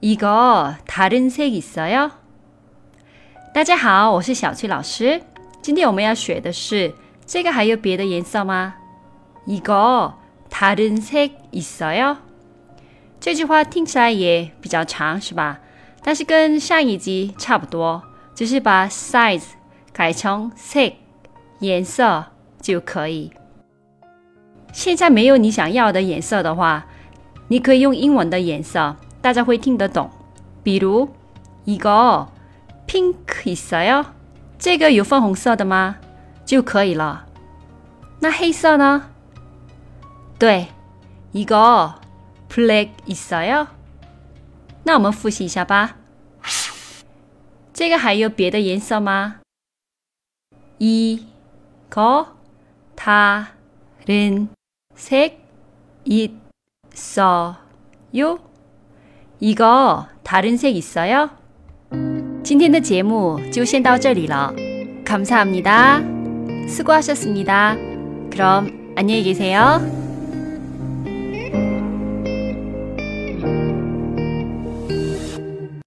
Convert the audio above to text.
이거다른색있어요大家好，我是小翠老师。今天我们要学的是这个还有别的颜色吗？이거다른색있어요这句话听起来也比较长，是吧？但是跟上一集差不多，只是把 size 改成색颜色就可以。现在没有你想要的颜色的话，你可以用英文的颜色， 大家会听得懂。比如이거 pink 있어요这个有粉红色的吗？就可以了。那黑色呢？对，이거 black 있어요那我们复习一下吧。这个还有别的颜色吗？이거다른색있어요 이거다른색있어요今天的节目就先到这里了。감사합니다수고하셨습니다그럼안녕히계세요